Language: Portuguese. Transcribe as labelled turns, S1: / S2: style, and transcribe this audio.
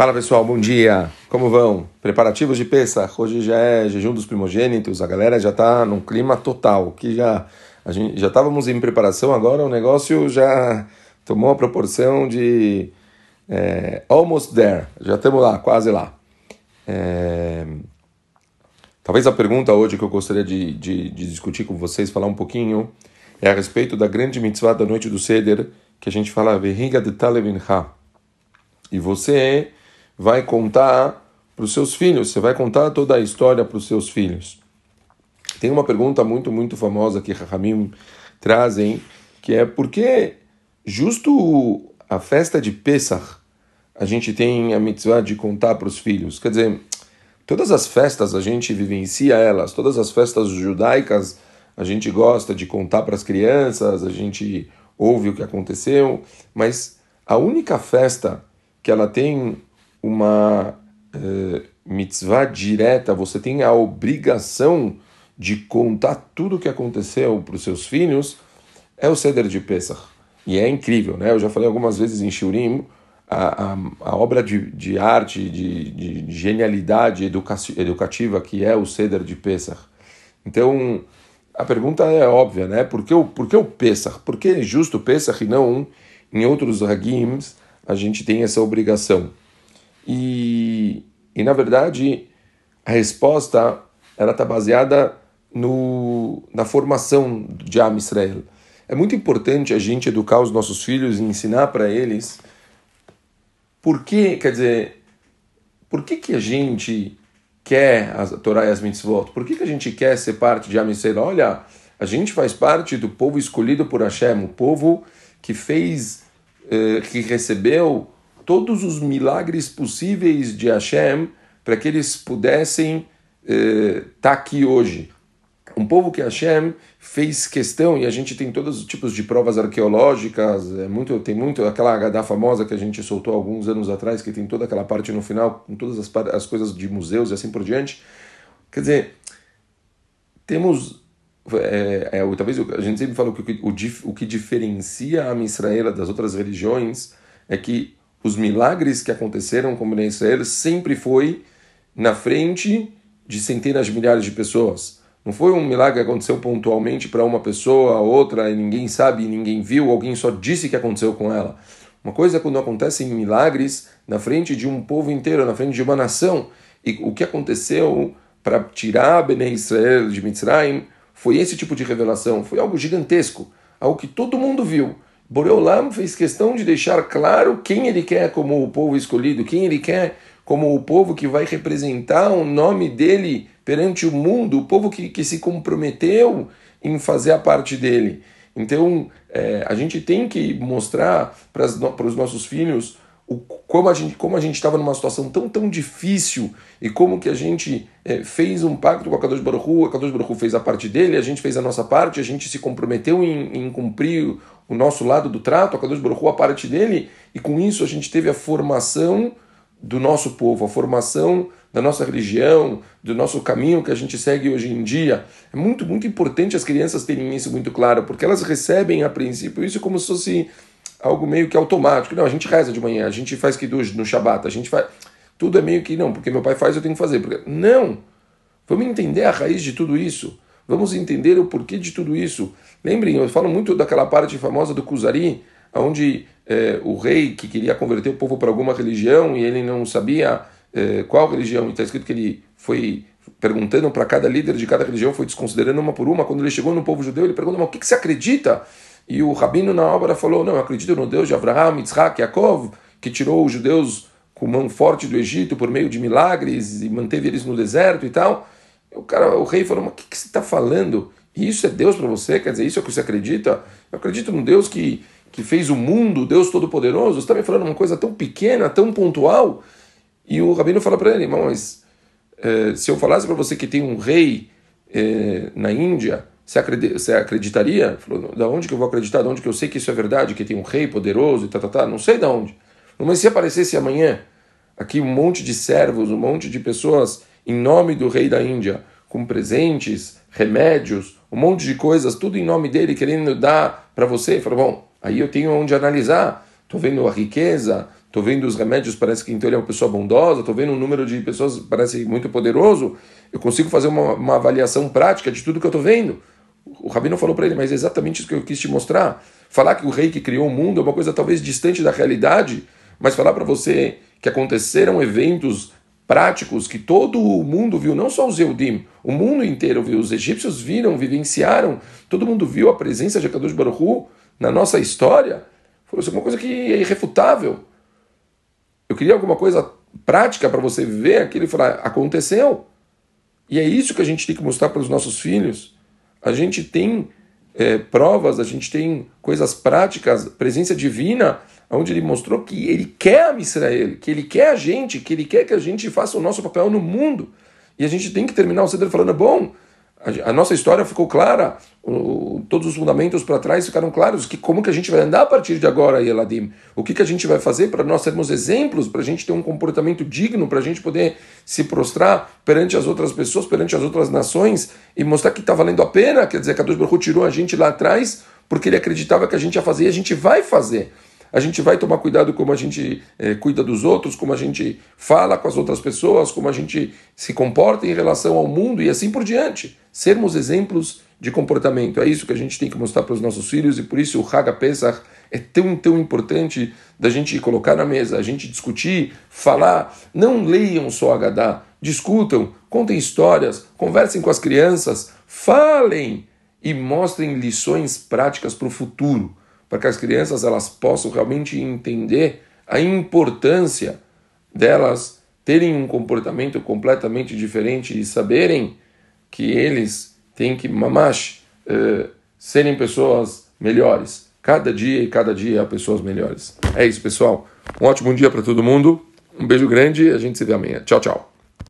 S1: Fala pessoal, bom dia. Como vão? Preparativos de Pesach. Hoje já é jejum dos primogênitos. A galera já está num clima total. Que já a gente já estávamos em preparação. Agora o negócio já tomou a proporção de é, almost there. Já estamos lá, quase lá. É, talvez a pergunta hoje que eu gostaria de, de, de, discutir com vocês, falar um pouquinho, é a respeito da grande mitzvah da noite do Seder, que a gente fala Vehiga de Talevin Ha. E você vai contar para os seus filhos, você vai contar toda a história para os seus filhos. Tem uma pergunta muito, muito famosa que Rahamim trazem, que é por que justo a festa de Pesach a gente tem a mitzvah de contar para os filhos? Quer dizer, todas as festas a gente vivencia elas, todas as festas judaicas a gente gosta de contar para as crianças, a gente ouve o que aconteceu, mas a única festa que ela tem uma uh, mitzvah direta, você tem a obrigação de contar tudo o que aconteceu para os seus filhos, é o Seder de Pesach. E é incrível, né? Eu já falei algumas vezes em Shurim, a, a, a obra de, de arte, de, de genialidade educa educativa que é o Seder de Pesach. Então, a pergunta é óbvia, né? Por que o, por que o Pesach? Por que justo o Pesach e não em outros Hagims a gente tem essa obrigação? E, e na verdade, a resposta ela está baseada no, na formação de Am Israel. É muito importante a gente educar os nossos filhos e ensinar para eles por que, quer dizer, por que, que a gente quer a Torá e as mitzvot? Por que, que a gente quer ser parte de Am Israel? Olha, a gente faz parte do povo escolhido por Hashem, o povo que fez, eh, que recebeu todos os milagres possíveis de Hashem para que eles pudessem estar eh, tá aqui hoje. Um povo que Hashem fez questão, e a gente tem todos os tipos de provas arqueológicas, é muito, tem muito aquela Haggadah famosa que a gente soltou alguns anos atrás, que tem toda aquela parte no final, com todas as, as coisas de museus e assim por diante. Quer dizer, temos. É, é, talvez a gente sempre fala que o, o, o que diferencia a Israel das outras religiões é que os milagres que aconteceram com o Israel sempre foi na frente de centenas de milhares de pessoas. Não foi um milagre que aconteceu pontualmente para uma pessoa, outra, e ninguém sabe, ninguém viu, alguém só disse que aconteceu com ela. Uma coisa é quando acontecem milagres na frente de um povo inteiro, na frente de uma nação. E o que aconteceu para tirar Bnei Israel de Mitzrayim foi esse tipo de revelação. Foi algo gigantesco, algo que todo mundo viu. Boreolam fez questão de deixar claro quem ele quer como o povo escolhido, quem ele quer como o povo que vai representar o nome dele perante o mundo, o povo que, que se comprometeu em fazer a parte dele. Então, é, a gente tem que mostrar para os nossos filhos o, como a gente como a gente estava numa situação tão tão difícil e como que a gente é, fez um pacto com a Kadosh Baruch Hu, a Kadosh Baruch Hu fez a parte dele, a gente fez a nossa parte, a gente se comprometeu em, em cumprir o nosso lado do trato, a Kadosh Baruch Hu a parte dele, e com isso a gente teve a formação do nosso povo, a formação da nossa religião, do nosso caminho que a gente segue hoje em dia. É muito, muito importante as crianças terem isso muito claro, porque elas recebem a princípio isso como se fosse algo meio que automático. Não, a gente reza de manhã, a gente faz kiddush no Shabat, a gente faz... Tudo é meio que não, porque meu pai faz, eu tenho que fazer. Porque... Não! Vamos entender a raiz de tudo isso. Vamos entender o porquê de tudo isso. Lembrem, eu falo muito daquela parte famosa do Kuzari, onde é, o rei que queria converter o povo para alguma religião e ele não sabia é, qual religião, e está escrito que ele foi perguntando para cada líder de cada religião, foi desconsiderando uma por uma. Quando ele chegou no povo judeu, ele perguntou: mas o que, que você acredita? E o rabino na obra falou: Não, eu acredito no Deus de Abraham, Isaac, Yaakov, que tirou os judeus com mão forte do Egito por meio de milagres e manteve eles no deserto e tal. O cara, o rei falou: Mas o que, que você está falando? Isso é Deus para você? Quer dizer, isso é o que você acredita? Eu acredito num Deus que, que fez o mundo, Deus Todo-Poderoso. Você está me falando uma coisa tão pequena, tão pontual? E o rabino fala para ele: Mas eh, se eu falasse para você que tem um rei eh, na Índia você acreditaria? Falou, da onde que eu vou acreditar? Da onde que eu sei que isso é verdade, que tem um rei poderoso e tá, tá, tá? Não sei da onde. Mas se aparecesse amanhã aqui um monte de servos, um monte de pessoas em nome do rei da Índia, com presentes, remédios, um monte de coisas, tudo em nome dele, querendo dar para você, falou, bom, aí eu tenho onde analisar. Estou vendo a riqueza, estou vendo os remédios, parece que então ele é uma pessoa bondosa, estou vendo um número de pessoas parece muito poderoso, eu consigo fazer uma, uma avaliação prática de tudo que eu estou vendo. O Rabino falou para ele, mas é exatamente isso que eu quis te mostrar. Falar que o rei que criou o mundo é uma coisa talvez distante da realidade, mas falar para você que aconteceram eventos práticos que todo o mundo viu, não só os Eudim, o mundo inteiro viu, os egípcios viram, vivenciaram, todo mundo viu a presença de Akadosh Baruch Hu na nossa história, foi uma coisa que é irrefutável. Eu queria alguma coisa prática para você ver aquilo e falar, aconteceu. E é isso que a gente tem que mostrar para os nossos filhos. A gente tem é, provas, a gente tem coisas práticas, presença divina, onde ele mostrou que ele quer a Israel, que ele quer a gente, que ele quer que a gente faça o nosso papel no mundo. E a gente tem que terminar o Ceder falando, bom, a, nossa história ficou clara, todos os fundamentos para trás ficaram claros, que como que a gente vai andar a partir de agora, Eladim? O que, que a gente vai fazer para nós sermos exemplos, para a gente ter um comportamento digno, para a gente poder se prostrar perante as outras pessoas, perante as outras nações e mostrar que está valendo a pena, quer dizer, que a Deus tirou a gente lá atrás porque ele acreditava que a gente ia fazer e a gente vai fazer a gente vai tomar cuidado como a gente é, cuida dos outros, como a gente fala com as outras pessoas, como a gente se comporta em relação ao mundo e assim por diante. Sermos exemplos de comportamento. É isso que a gente tem que mostrar para os nossos filhos e por isso o Haga Pesach é tão, tão importante da gente colocar na mesa, a gente discutir, falar. Não leiam só Agadá, discutam, contem histórias, conversem com as crianças, falem e mostrem lições práticas para o futuro para que as crianças elas possam realmente entender a importância delas terem um comportamento completamente diferente e saberem que eles têm que, mamash, uh, serem pessoas melhores. Cada dia e cada dia pessoas melhores. É isso, pessoal. Um ótimo dia para todo mundo. Um beijo grande a gente se vê amanhã. Tchau, tchau.